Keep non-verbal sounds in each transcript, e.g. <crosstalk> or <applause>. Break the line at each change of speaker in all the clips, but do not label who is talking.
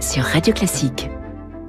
sur Radio Classique.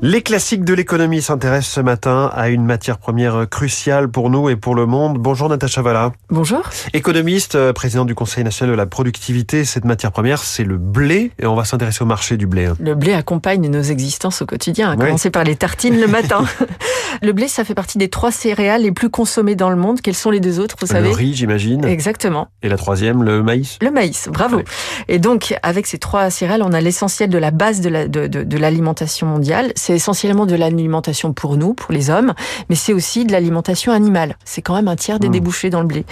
Les classiques de l'économie s'intéressent ce matin à une matière première cruciale pour nous et pour le monde. Bonjour Natacha Valla.
Bonjour.
Économiste, euh, président du Conseil national de la productivité, cette matière première, c'est le blé et on va s'intéresser au marché du blé.
Le blé accompagne nos existences au quotidien, à commencer par les tartines le matin. <laughs> le blé, ça fait partie des trois céréales les plus consommées dans le monde. Quelles sont les deux autres, vous savez
Le riz, j'imagine.
Exactement.
Et la troisième, le maïs
Le maïs, bravo.
Ouais.
Et donc, avec ces trois céréales, on a l'essentiel de la base de l'alimentation la, de, de, de mondiale. C'est essentiellement de l'alimentation pour nous, pour les hommes, mais c'est aussi de l'alimentation animale. C'est quand même un tiers des mmh. débouchés dans le blé.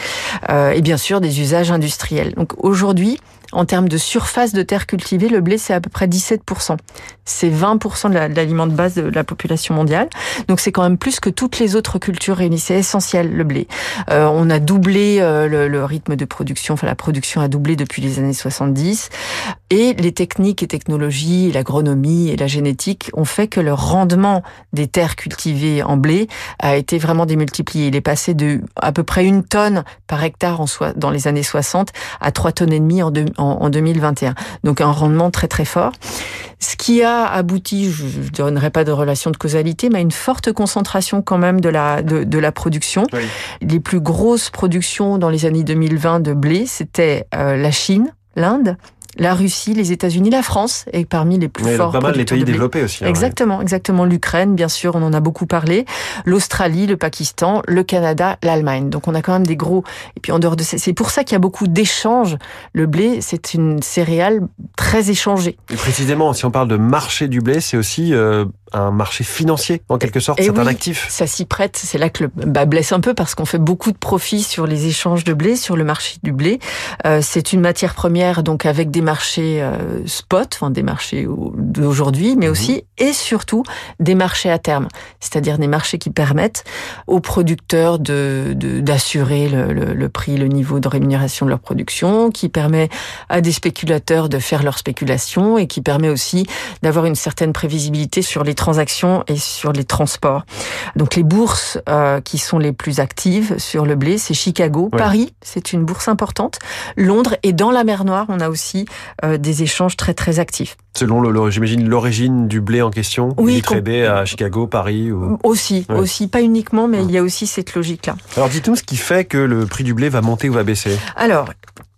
Euh, et bien sûr, des usages industriels. Donc aujourd'hui, en termes de surface de terre cultivée, le blé, c'est à peu près 17%. C'est 20% de l'aliment de base de la population mondiale. Donc c'est quand même plus que toutes les autres cultures réunies. C'est essentiel, le blé. Euh, on a doublé euh, le, le, rythme de production. Enfin, la production a doublé depuis les années 70. Et les techniques et technologies, l'agronomie et la génétique ont fait que le rendement des terres cultivées en blé a été vraiment démultiplié. Il est passé de à peu près une tonne par hectare en so dans les années 60 à 3 tonnes et demie en, de, en, en 2021. Donc un rendement très très fort. Ce qui a abouti, je ne donnerai pas de relation de causalité, mais à une forte concentration quand même de la, de, de la production. Oui. Les plus grosses productions dans les années 2020 de blé, c'était euh, la Chine, l'Inde, la Russie, les États-Unis, la France est parmi les plus
Mais
forts.
Pas mal les pays développés aussi.
Exactement,
ouais.
exactement. L'Ukraine, bien sûr, on en a beaucoup parlé. L'Australie, le Pakistan, le Canada, l'Allemagne. Donc on a quand même des gros. Et puis en dehors de ça, c'est pour ça qu'il y a beaucoup d'échanges. Le blé, c'est une céréale très échangée.
Et précisément, si on parle de marché du blé, c'est aussi euh, un marché financier, en quelque sorte. C'est
oui,
un actif.
Ça s'y prête. C'est là que le bas blesse un peu parce qu'on fait beaucoup de profits sur les échanges de blé, sur le marché du blé. Euh, c'est une matière première, donc avec des marchés euh, spot, enfin des marchés d'aujourd'hui, mais mmh. aussi et surtout des marchés à terme, c'est-à-dire des marchés qui permettent aux producteurs de d'assurer le, le, le, prix, le niveau de rémunération de leur production, qui permet à des spéculateurs de faire leur spéculation et qui permet aussi d'avoir une certaine prévisibilité sur les transactions et sur les transports. Donc les bourses euh, qui sont les plus actives sur le blé, c'est Chicago,
Ouais.
Paris, c'est une bourse importante, Londres et dans la mer Noire, on a aussi euh, des échanges très très actifs.
Selon, le- j'imagine, l'origine du blé en question,
Oui,
tradé à Chicago, Paris ou...
Aussi,
Ouais.
aussi, pas uniquement, mais
Ouais.
il y a aussi cette logique-là.
Alors dites-nous ce qui fait que le prix du blé va monter ou va baisser.
Alors,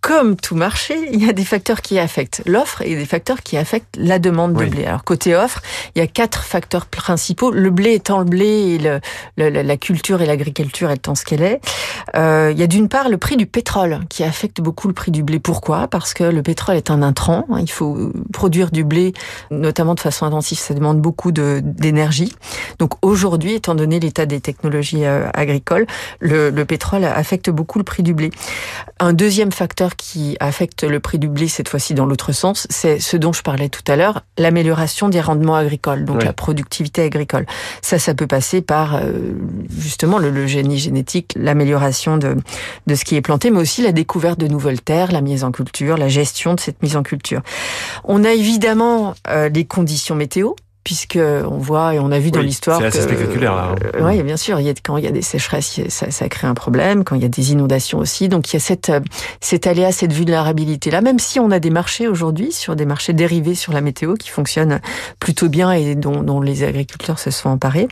comme tout marché, il y a des facteurs qui affectent l'offre et des facteurs qui affectent la demande de
Oui.
blé. Alors côté offre, il y a quatre facteurs principaux. Le blé étant le blé et le, le- la- culture et l'agriculture étant ce qu'elle est. Euh, il y a d'une part le prix du pétrole qui affecte beaucoup le prix du blé. Pourquoi? Parce que le pétrole est un intrant. hein. Il faut produire du blé, notamment de façon intensive. Ça demande beaucoup de- d'énergie. Donc aujourd'hui, étant donné l'état des technologies euh, agricoles, le, le pétrole affecte beaucoup le prix du blé. Un deuxième facteur qui affecte le prix du blé, cette fois-ci dans l'autre sens, c'est ce dont je parlais tout à l'heure, l'amélioration des rendements agricoles, donc
Oui.
la productivité agricole. Ça, ça peut passer par euh, justement le, le génie génétique, l'amélioration de, de ce qui est planté, mais aussi la découverte de nouvelles terres, la mise en culture, la gestion de cette mise en culture. On a évidemment euh, les conditions météo, puisque on voit et on a vu dans
Oui,
l'histoire
c'est assez spectaculaire, là, hein.
Euh, oui, bien sûr. Il y a, quand il y a des sécheresses, ça, ça crée un problème. Quand il y a des inondations aussi, donc il y a cette euh, cet aléa, cette vulnérabilité là. Même si on a des marchés aujourd'hui sur des marchés dérivés sur la météo qui fonctionnent plutôt bien et dont, dont les agriculteurs se sont emparés.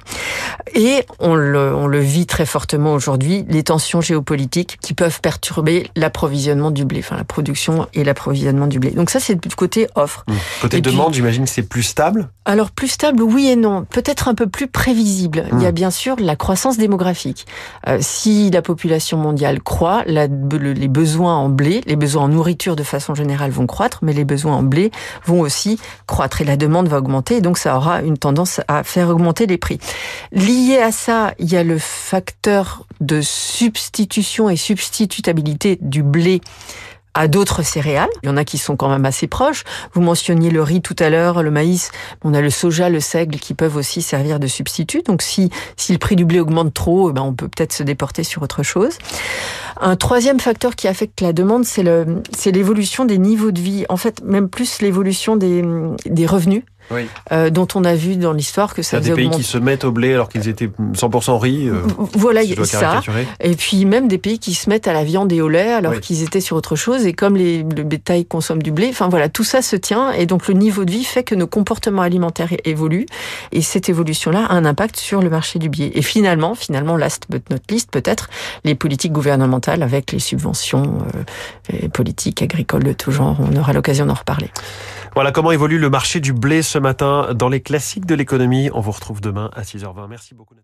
Et on le, on le vit très fortement aujourd'hui, les tensions géopolitiques qui peuvent perturber l'approvisionnement du blé, enfin la production et l'approvisionnement du blé. Donc ça, c'est du côté offre.
Mmh. Côté
Et
demande, j'imagine que c'est plus stable?
Alors plus stable, oui et non. Peut-être un peu plus prévisible. Il y a
Mm.
bien sûr la croissance démographique. Euh, si la population mondiale croît, la- le- les besoins en blé, les besoins en nourriture de façon générale vont croître, mais les besoins en blé vont aussi croître et la demande va augmenter. Et donc ça aura une tendance à faire augmenter les prix. Lié à ça, il y a le facteur de substitution et substitutabilité du blé à d'autres céréales. Il y en a qui sont quand même assez proches. Vous mentionniez le riz tout à l'heure, le maïs. On a le soja, le seigle qui peuvent aussi servir de substitut. Donc si, si le prix du blé augmente trop, eh ben on peut peut-être se déporter sur autre chose. Un troisième facteur qui affecte la demande, c'est l'évolution des niveaux de vie. En fait, même plus l'évolution des, des revenus. Euh, dont on a vu dans l'histoire que ça
a des pays qui se mettent au blé alors qu'ils étaient 100% riz. Euh,
voilà, il y a ça. Et puis même des pays qui se mettent à la viande et au lait alors qu'ils étaient sur autre chose. Et comme les, le bétail consomme du blé, enfin voilà, tout ça se tient. Et donc le niveau de vie fait que nos comportements alimentaires évoluent. Et cette évolution-là a un impact sur le marché du blé. Et finalement, finalement, last but not least, peut-être, les politiques gouvernementales avec les subventions euh, politiques agricoles de tout genre. On aura l'occasion d'en reparler.
Voilà comment évolue le marché du blé ce matin dans les classiques de l'économie. On vous retrouve demain à 6h20. Merci beaucoup.